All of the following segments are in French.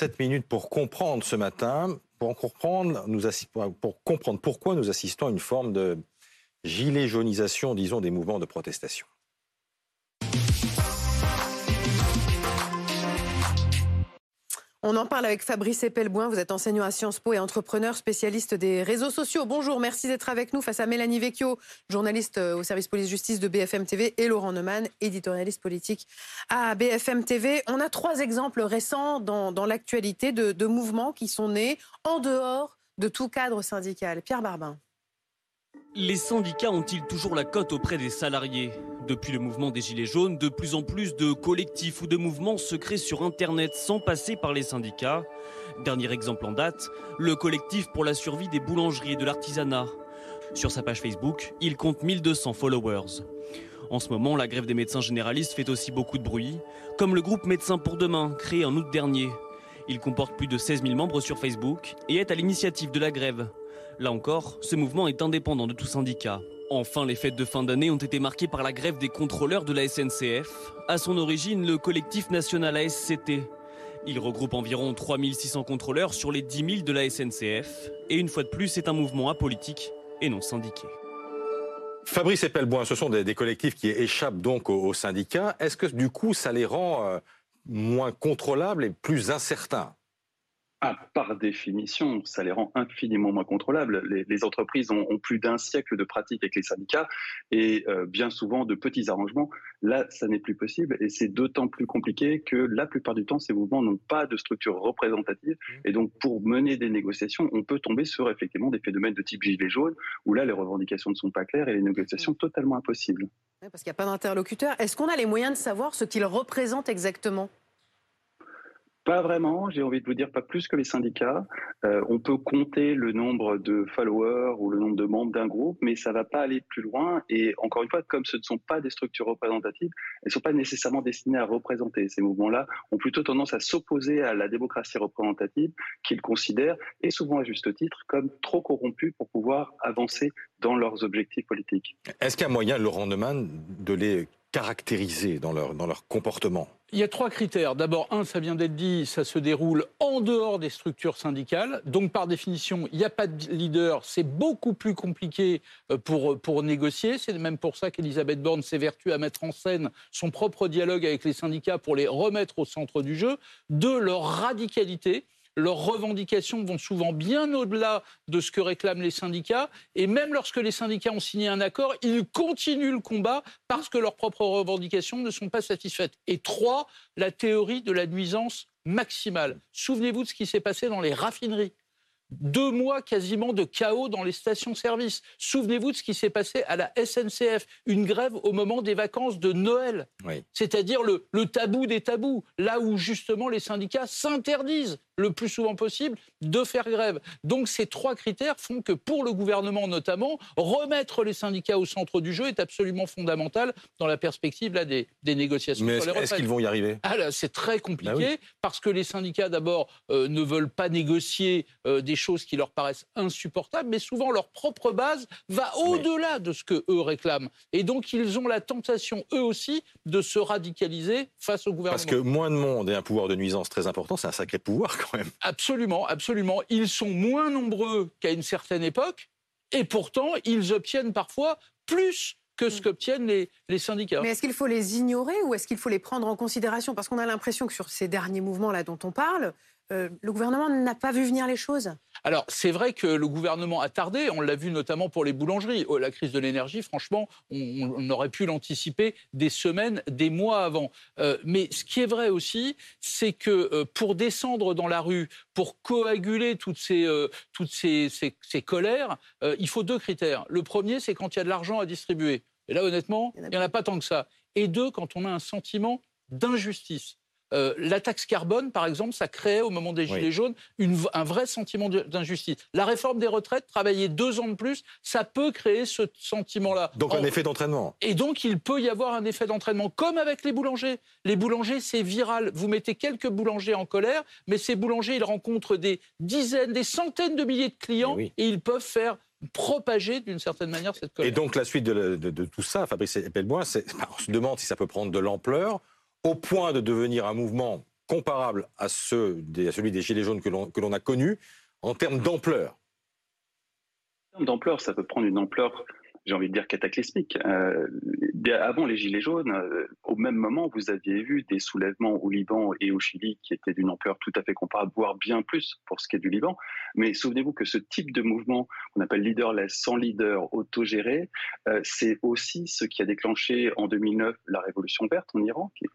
7 minutes pour comprendre ce matin, pour comprendre, nous pour pourquoi nous assistons à une forme de gilet jaunisation, disons, des mouvements de protestation. On en parle avec Fabrice Epelboin. Vous êtes enseignant à Sciences Po et entrepreneur spécialiste des réseaux sociaux. Bonjour, merci d'être avec nous face à Mélanie Vecchio, journaliste euh, au service police-justice de BFM TV, et Laurent Neumann, éditorialiste politique à BFM TV. On a trois exemples récents dans, l'actualité de, de mouvements qui sont nés en dehors de tout cadre syndical. Pierre Barbin. Les syndicats ont-ils toujours la cote auprès des salariés? Depuis le mouvement des Gilets jaunes, de plus en plus de collectifs ou de mouvements se créent sur Internet sans passer par les syndicats. Dernier exemple en date, le collectif pour la survie des boulangeries et de l'artisanat. Sur sa page Facebook, il compte 1200 followers. En ce moment, la grève des médecins généralistes fait aussi beaucoup de bruit, comme le groupe Médecins pour demain, créé en août dernier. Il comporte plus de 16 000 membres sur Facebook et est à l'initiative de la grève. Là encore, ce mouvement est indépendant de tout syndicat. Enfin, les fêtes de fin d'année ont été marquées par la grève des contrôleurs de la SNCF. À son origine, le collectif national ASCT. Il regroupe environ 3600 contrôleurs sur les 10 000 de la SNCF. Et une fois de plus, c'est un mouvement apolitique et non syndiqué. Fabrice Epelboin, ce sont des, collectifs qui échappent donc aux, syndicats. Est-ce que du coup, ça les rend euh, moins contrôlables et plus incertains ah, par définition, ça les rend infiniment moins contrôlables. Les, entreprises ont, plus d'un siècle de pratique avec les syndicats et euh, bien souvent de petits arrangements. Là, ça n'est plus possible et c'est d'autant plus compliqué que la plupart du temps, ces mouvements n'ont pas de structure représentative mmh. et donc pour mener des négociations, on peut tomber sur effectivement des phénomènes de type gilet jaune où là, les revendications ne sont pas claires et les négociations mmh. totalement impossibles. Parce qu'il n'y a pas d'interlocuteur. Est-ce qu'on a les moyens de savoir ce qu'ils représentent exactement? Pas vraiment, j'ai envie de vous dire pas plus que les syndicats. Euh, on peut compter le nombre de followers ou le nombre de membres d'un groupe, mais ça va pas aller plus loin. Et encore une fois, comme ce ne sont pas des structures représentatives, elles ne sont pas nécessairement destinées à représenter. Ces mouvements-là ont plutôt tendance à s'opposer à la démocratie représentative qu'ils considèrent, et souvent à juste titre, comme trop corrompue pour pouvoir avancer dans leurs objectifs politiques. Est-ce qu'il y a moyen, Laurent Neumann, de les caractérisés dans leur, comportement il y a trois critères. D'abord, un, ça vient d'être dit, ça se déroule en dehors des structures syndicales. Donc, par définition, il n'y a pas de leader. C'est beaucoup plus compliqué euh, pour, pour négocier. C'est même pour ça qu'Elisabeth Borne s'évertue à mettre en scène son propre dialogue avec les syndicats pour les remettre au centre du jeu. De leur radicalité leurs revendications vont souvent bien au-delà de ce que réclament les syndicats. Et même lorsque les syndicats ont signé un accord, ils continuent le combat parce que leurs propres revendications ne sont pas satisfaites. Et trois, la théorie de la nuisance maximale. Souvenez-vous de ce qui s'est passé dans les raffineries deux mois quasiment de chaos dans les stations-service. Souvenez-vous de ce qui s'est passé à la SNCF, une grève au moment des vacances de Noël. C'est-à-dire le, le, tabou des tabous, là où justement les syndicats s'interdisent le plus souvent possible de faire grève. Donc ces trois critères font que pour le gouvernement notamment, remettre les syndicats au centre du jeu est absolument fondamental dans la perspective là, des, négociations Mais Est-ce qu'ils vont y arriver? Ah, C'est très compliqué bah parce que les syndicats d'abord euh, ne veulent pas négocier euh, des choses qui leur paraissent insupportables, mais souvent leur propre base va au-delà de ce que eux réclament. Et donc ils ont la tentation eux aussi de se radicaliser face au gouvernement. Parce que moins de monde et un pouvoir de nuisance très important, c'est un sacré pouvoir quand même. Absolument, absolument. Ils sont moins nombreux qu'à une certaine époque et pourtant ils obtiennent parfois plus que ce mm. qu'obtiennent les, les, syndicats. Mais est-ce qu'il faut les ignorer ou est-ce qu'il faut les prendre en considération? Parce qu'on a l'impression que sur ces derniers mouvements-là dont on parle, euh, le gouvernement n'a pas vu venir les choses Alors, c'est vrai que le gouvernement a tardé. On l'a vu notamment pour les boulangeries. Oh, la crise de l'énergie, franchement, on, aurait pu l'anticiper des semaines, des mois avant. Euh, mais ce qui est vrai aussi, c'est que euh, pour descendre dans la rue, pour coaguler toutes ces, toutes ces, ces colères, il faut deux critères. Le premier, c'est quand il y a de l'argent à distribuer. Et là, honnêtement, il n'y en a pas tant que ça. Et deux, quand on a un sentiment d'injustice. Euh, la taxe carbone, par exemple, ça créait au moment des Gilets jaunes un vrai sentiment d'injustice. La réforme des retraites, travailler deux ans de plus, ça peut créer ce sentiment-là. Donc un effet d'entraînement. Et donc il peut y avoir un effet d'entraînement, comme avec les boulangers. Les boulangers, c'est viral. Vous mettez quelques boulangers en colère, mais ces boulangers, ils rencontrent des dizaines, des centaines de milliers de clients et ils peuvent faire propager d'une certaine manière cette colère. Et donc la suite de, tout ça, Fabrice Epelboin, on se demande si ça peut prendre de l'ampleur au point de devenir un mouvement comparable à, celui des Gilets jaunes que l'on a connu en termes d'ampleur En termes d'ampleur, ça peut prendre une ampleur j'ai envie de dire cataclysmique. Euh, avant les Gilets jaunes, euh, au même moment, vous aviez vu des soulèvements au Liban et au Chili qui étaient d'une ampleur tout à fait comparable, voire bien plus pour ce qui est du Liban. Mais souvenez-vous que ce type de mouvement qu'on appelle leaderless, sans leader, autogéré, euh, c'est aussi ce qui a déclenché en 2009 la révolution verte en Iran, qui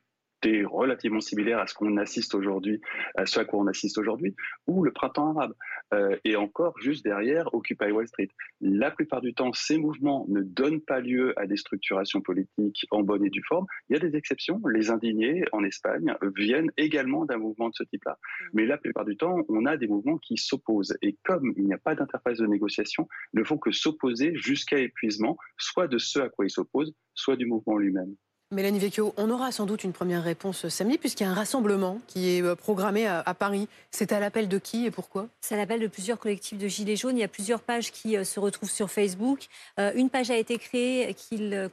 relativement similaire à ce qu'on assiste aujourd'hui, à ce à quoi on assiste aujourd'hui, ou le printemps arabe. Euh, et encore, juste derrière, Occupy Wall Street. La plupart du temps, ces mouvements ne donnent pas lieu à des structurations politiques en bonne et due forme. Il y a des exceptions. Les indignés en Espagne viennent également d'un mouvement de ce type-là. Mm. Mais la plupart du temps, on a des mouvements qui s'opposent. Et comme il n'y a pas d'interface de négociation, ne font que s'opposer jusqu'à épuisement, soit de ce à quoi ils s'opposent, soit du mouvement lui-même. Mélanie Vecchio, on aura sans doute une première réponse samedi, puisqu'il y a un rassemblement qui est euh, programmé à, Paris. C'est à l'appel de qui et pourquoi? C'est à l'appel de plusieurs collectifs de Gilets jaunes. Il y a plusieurs pages qui euh, se retrouvent sur Facebook. Euh, une page a été créée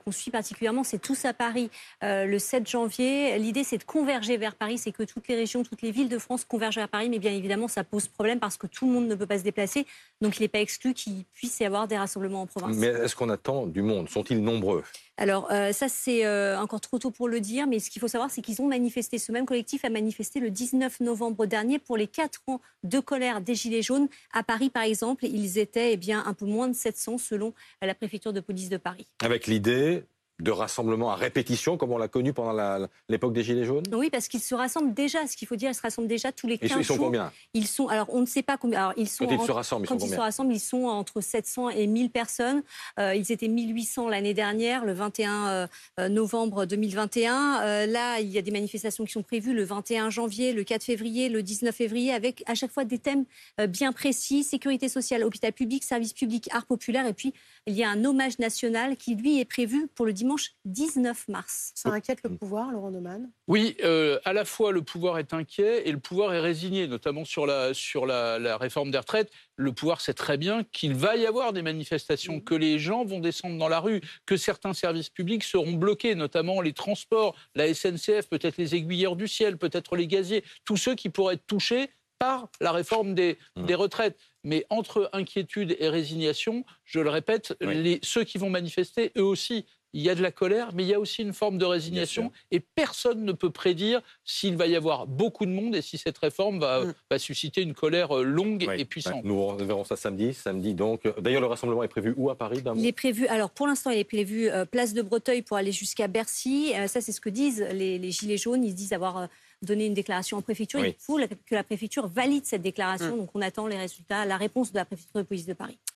qu'on suit particulièrement, c'est Tous à Paris le 7 janvier. L'idée, c'est de converger vers Paris, c'est que toutes les régions, toutes les villes de France convergent vers Paris, mais bien évidemment, ça pose problème parce que tout le monde ne peut pas se déplacer. Donc, il n'est pas exclu qu'il puisse y avoir des rassemblements en province. Mais est-ce qu'on attend du monde? Sont-ils nombreux? Alors euh, ça, c'est euh, encore trop tôt pour le dire, mais ce qu'il faut savoir, c'est qu'ils ont manifesté, ce même collectif a manifesté le 19 novembre dernier pour les quatre ans de colère des Gilets jaunes. À Paris, par exemple, ils étaient eh bien, un peu moins de 700 selon la préfecture de police de Paris. Avec l'idée de rassemblement à répétition, comme on l'a connu pendant l'époque des Gilets jaunes Oui, parce qu'ils se rassemblent déjà. Ce qu'il faut dire, ils se rassemblent déjà tous les 15 jours. Ils sont combien Ils sont, alors on ne sait pas combien. Alors, ils sont quand ils se rassemblent, ils quand sont ils se rassemblent, ils sont entre 700 et 1000 personnes. Euh, ils étaient 1800 l'année dernière, le 21 euh, novembre 2021. Euh, là, il y a des manifestations qui sont prévues le 21 janvier, le 4 février, le 19 février, avec à chaque fois des thèmes bien précis sécurité sociale, hôpital public, service public, art populaire, et puis il y a un hommage national qui, lui, est prévu pour le dimanche 19 mars. Ça inquiète le pouvoir, Laurent Neumann? Oui, euh, à la fois le pouvoir est inquiet et le pouvoir est résigné, notamment sur la, sur la, réforme des retraites. Le pouvoir sait très bien qu'il va y avoir des manifestations, que les gens vont descendre dans la rue, que certains services publics seront bloqués, notamment les transports, la SNCF, peut-être les aiguilleurs du ciel, peut-être les gaziers, tous ceux qui pourraient être touchés par la réforme des, mmh. des retraites. Mais entre inquiétude et résignation, je le répète, les, ceux qui vont manifester, eux aussi, il y a de la colère, mais il y a aussi une forme de résignation. Et personne ne peut prédire s'il va y avoir beaucoup de monde et si cette réforme va, mmh. susciter une colère euh, longue et puissante. Nous verrons ça samedi. Samedi donc. D'ailleurs, le rassemblement est prévu où à Paris Il est prévu. Alors, pour l'instant, il est prévu euh, place de Breteuil pour aller jusqu'à Bercy. Euh, ça, c'est ce que disent les, les, Gilets jaunes. Ils disent avoir donner une déclaration en préfecture. Il faut que la préfecture valide cette déclaration. Mm. Donc on attend les résultats, la réponse de la préfecture de police de Paris.